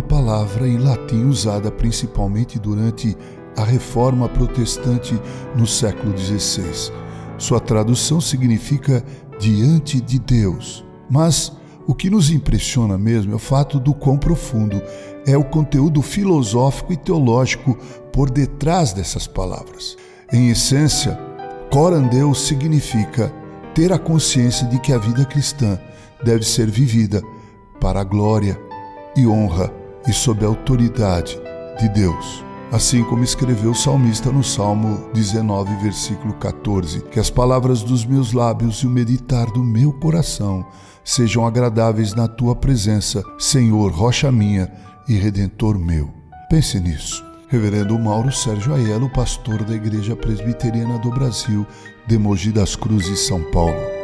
palavra em latim usada principalmente durante a reforma protestante no século XVI. Sua tradução significa diante de Deus. Mas o que nos impressiona mesmo é o fato do quão profundo é o conteúdo filosófico e teológico por detrás dessas palavras. Em essência, coran Deus significa ter a consciência de que a vida cristã deve ser vivida para a glória e honra e sob a autoridade de Deus. Assim como escreveu o salmista no Salmo 19, versículo 14: Que as palavras dos meus lábios e o meditar do meu coração sejam agradáveis na tua presença, Senhor, rocha minha e redentor meu. Pense nisso. Reverendo Mauro Sérgio Aiello, pastor da Igreja Presbiteriana do Brasil, de Mogi das Cruzes, São Paulo.